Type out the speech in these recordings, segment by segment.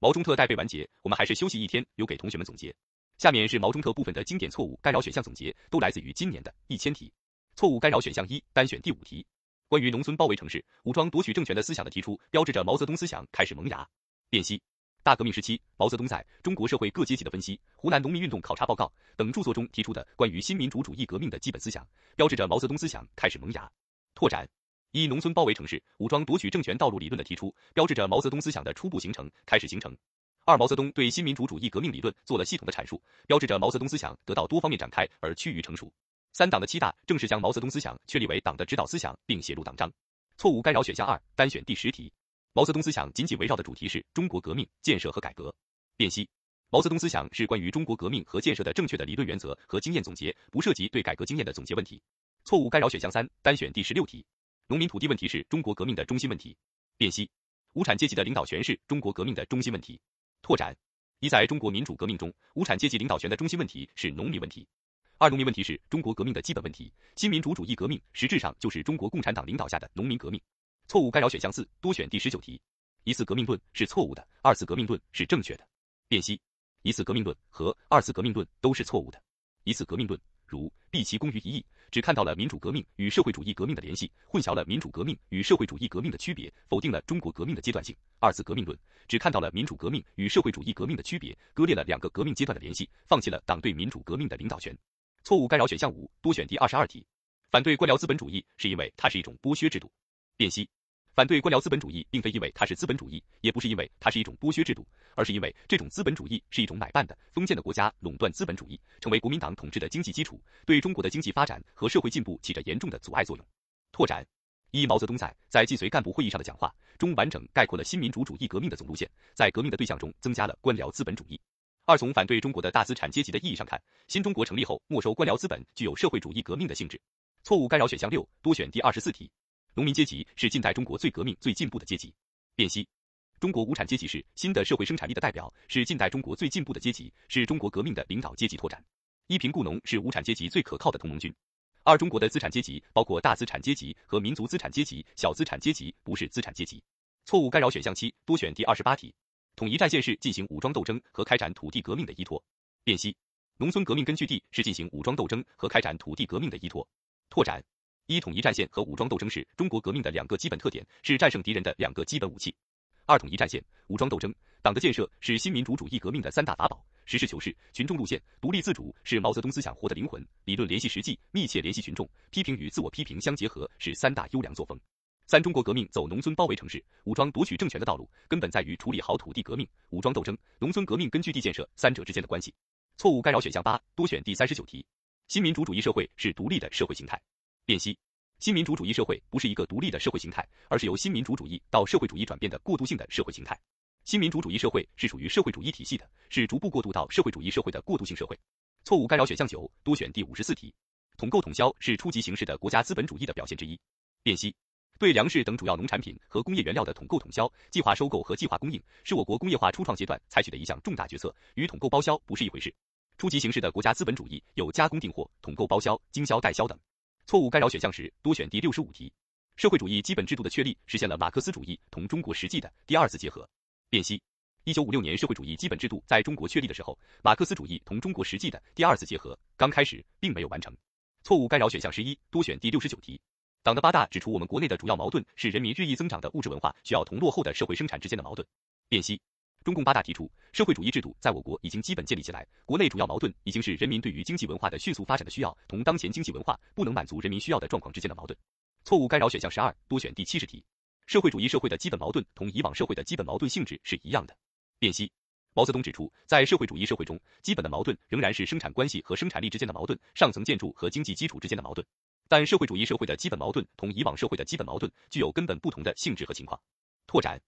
毛中特待背完结，我们还是休息一天，留给同学们总结。下面是毛中特部分的经典错误干扰选项总结，都来自于今年的一千题。错误干扰选项一，单选第五题。关于农村包围城市、武装夺取政权的思想的提出，标志着毛泽东思想开始萌芽。辨析：大革命时期，毛泽东在《中国社会各阶级的分析》《湖南农民运动考察报告》等著作中提出的关于新民主主义革命的基本思想，标志着毛泽东思想开始萌芽。拓展：一、农村包围城市、武装夺取政权道路理论的提出，标志着毛泽东思想的初步形成开始形成。二、毛泽东对新民主主义革命理论做了系统的阐述，标志着毛泽东思想得到多方面展开而趋于成熟。三党的七大正式将毛泽东思想确立为党的指导思想，并写入党章。错误干扰选项二，单选第十题。毛泽东思想仅仅围绕的主题是中国革命、建设和改革。辨析：毛泽东思想是关于中国革命和建设的正确的理论原则和经验总结，不涉及对改革经验的总结问题。错误干扰选项三，单选第十六题。农民土地问题是中国革命的中心问题。辨析：无产阶级的领导权是中国革命的中心问题。拓展：一，在中国民主革命中，无产阶级领导权的中心问题是农民问题。二农民问题是中国革命的基本问题，新民主主义革命实质上就是中国共产党领导下的农民革命。错误干扰选项四，多选第十九题。一次革命论是错误的，二次革命论是正确的。辨析：一次革命论和二次革命论都是错误的。一次革命论如毕其功于一役，只看到了民主革命与社会主义革命的联系，混淆了民主革命与社会主义革命的区别，否定了中国革命的阶段性。二次革命论只看到了民主革命与社会主义革命的区别，割裂了两个革命阶段的联系，放弃了党对民主革命的领导权。错误干扰选项五，多选第二十二题。反对官僚资本主义是因为它是一种剥削制度。辨析：反对官僚资本主义并非因为它是资本主义，也不是因为它是一种剥削制度，而是因为这种资本主义是一种买办的、封建的国家垄断资本主义，成为国民党统治的经济基础，对中国的经济发展和社会进步起着严重的阻碍作用。拓展：一、毛泽东在在晋绥干部会议上的讲话中，完整概括了新民主主义革命的总路线，在革命的对象中增加了官僚资本主义。二从反对中国的大资产阶级的意义上看，新中国成立后没收官僚资本具有社会主义革命的性质。错误干扰选项六，多选第二十四题。农民阶级是近代中国最革命、最进步的阶级。辨析：中国无产阶级是新的社会生产力的代表，是近代中国最进步的阶级，是中国革命的领导阶级拓展。一贫雇农是无产阶级最可靠的同盟军。二中国的资产阶级包括大资产阶级和民族资产阶级，小资产阶级不是资产阶级。错误干扰选项七，多选第二十八题。统一战线是进行武装斗争和开展土地革命的依托。辨析：农村革命根据地是进行武装斗争和开展土地革命的依托。拓展：一、统一战线和武装斗争是中国革命的两个基本特点，是战胜敌人的两个基本武器。二、统一战线、武装斗争、党的建设是新民主主义革命的三大法宝。实事求是、群众路线、独立自主是毛泽东思想活的灵魂。理论联系实际，密切联系群众，批评与自我批评相结合，是三大优良作风。三中国革命走农村包围城市、武装夺取政权的道路，根本在于处理好土地革命、武装斗争、农村革命根据地建设三者之间的关系。错误干扰选项八，多选第三十九题。新民主主义社会是独立的社会形态。辨析：新民主主义社会不是一个独立的社会形态，而是由新民主主义到社会主义转变的过渡性的社会形态。新民主主义社会是属于社会主义体系的，是逐步过渡到社会主义社会的过渡性社会。错误干扰选项九，多选第五十四题。统购统销是初级形式的国家资本主义的表现之一。辨析。对粮食等主要农产品和工业原料的统购统销、计划收购和计划供应，是我国工业化初创阶段采取的一项重大决策，与统购包销不是一回事。初级形式的国家资本主义有加工订货、统购包销、经销代销等。错误干扰选项时，多选第六十五题。社会主义基本制度的确立，实现了马克思主义同中国实际的第二次结合。辨析：一九五六年社会主义基本制度在中国确立的时候，马克思主义同中国实际的第二次结合刚开始，并没有完成。错误干扰选项十一，多选第六十九题。党的八大指出，我们国内的主要矛盾是人民日益增长的物质文化需要同落后的社会生产之间的矛盾。辨析：中共八大提出，社会主义制度在我国已经基本建立起来，国内主要矛盾已经是人民对于经济文化的迅速发展的需要同当前经济文化不能满足人民需要的状况之间的矛盾。错误干扰选项十二，多选第七十题。社会主义社会的基本矛盾同以往社会的基本矛盾性质是一样的。辨析：毛泽东指出，在社会主义社会中，基本的矛盾仍然是生产关系和生产力之间的矛盾，上层建筑和经济基础之间的矛盾。但社会主义社会的基本矛盾同以往社会的基本矛盾具有根本不同的性质和情况。拓展，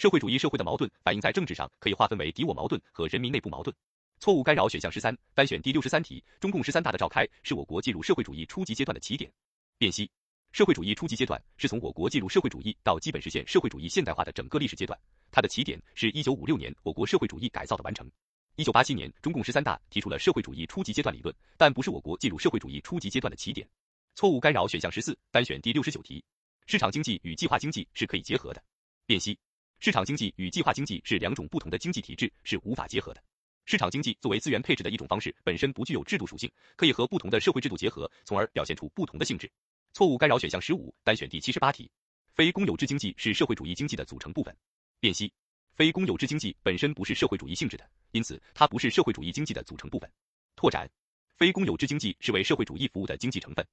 社会主义社会的矛盾反映在政治上，可以划分为敌我矛盾和人民内部矛盾。错误干扰选项十三，单选第六十三题。中共十三大的召开是我国进入社会主义初级阶段的起点。辨析，社会主义初级阶段是从我国进入社会主义到基本实现社会主义现代化的整个历史阶段，它的起点是一九五六年我国社会主义改造的完成。一九八七年中共十三大提出了社会主义初级阶段理论，但不是我国进入社会主义初级阶段的起点。错误干扰选项十四，单选第六十九题。市场经济与计划经济是可以结合的。辨析：市场经济与计划经济是两种不同的经济体制，是无法结合的。市场经济作为资源配置的一种方式，本身不具有制度属性，可以和不同的社会制度结合，从而表现出不同的性质。错误干扰选项十五，单选第七十八题。非公有制经济是社会主义经济的组成部分。辨析：非公有制经济本身不是社会主义性质的，因此它不是社会主义经济的组成部分。拓展：非公有制经济是为社会主义服务的经济成分。